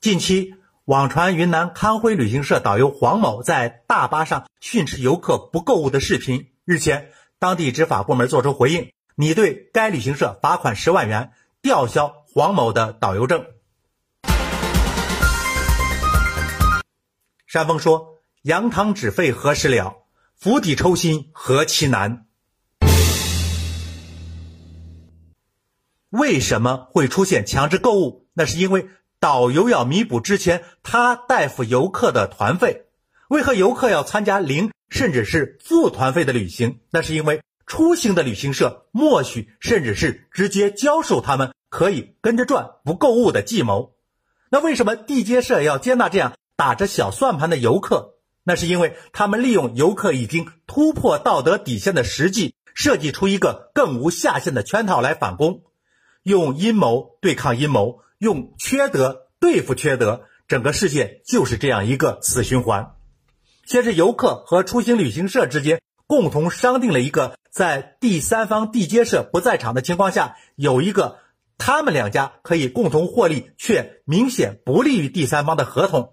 近期网传云南康辉旅行社导游黄某在大巴上训斥游客不购物的视频，日前当地执法部门作出回应，拟对该旅行社罚款十万元，吊销黄某的导游证。山峰说：“扬汤止沸何时了？釜底抽薪何其难。”为什么会出现强制购物？那是因为导游要弥补之前他代付游客的团费。为何游客要参加零甚至是付团费的旅行？那是因为出行的旅行社默许甚至是直接教授他们可以跟着转不购物的计谋。那为什么地接社要接纳这样打着小算盘的游客？那是因为他们利用游客已经突破道德底线的实际，设计出一个更无下限的圈套来反攻。用阴谋对抗阴谋，用缺德对付缺德，整个世界就是这样一个死循环。先是游客和出行旅行社之间共同商定了一个，在第三方地接社不在场的情况下，有一个他们两家可以共同获利却明显不利于第三方的合同。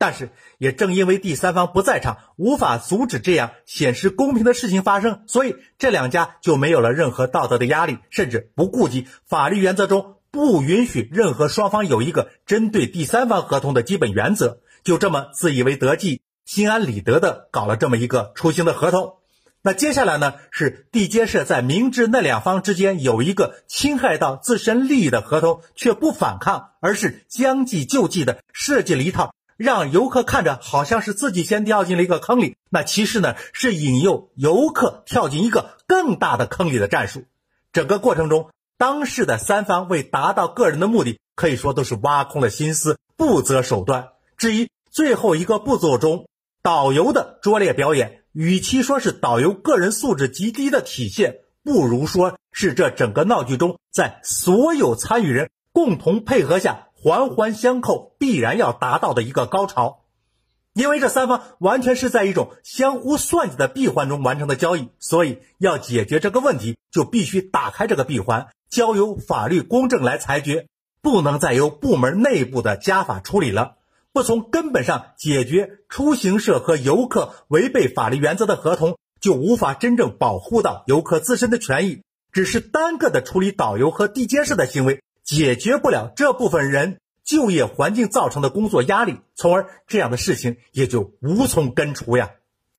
但是，也正因为第三方不在场，无法阻止这样显示公平的事情发生，所以这两家就没有了任何道德的压力，甚至不顾及法律原则中不允许任何双方有一个针对第三方合同的基本原则，就这么自以为得计、心安理得的搞了这么一个出行的合同。那接下来呢，是地接社在明知那两方之间有一个侵害到自身利益的合同，却不反抗，而是将计就计的设计了一套。让游客看着好像是自己先掉进了一个坑里，那其实呢是引诱游客跳进一个更大的坑里的战术。整个过程中，当事的三方为达到个人的目的，可以说都是挖空了心思，不择手段。至于最后一个步骤中，导游的拙劣表演，与其说是导游个人素质极低的体现，不如说是这整个闹剧中，在所有参与人共同配合下。环环相扣，必然要达到的一个高潮，因为这三方完全是在一种相互算计的闭环中完成的交易，所以要解决这个问题，就必须打开这个闭环，交由法律公正来裁决，不能再由部门内部的家法处理了。不从根本上解决出行社和游客违背法律原则的合同，就无法真正保护到游客自身的权益。只是单个的处理导游和地接社的行为。解决不了这部分人就业环境造成的工作压力，从而这样的事情也就无从根除呀。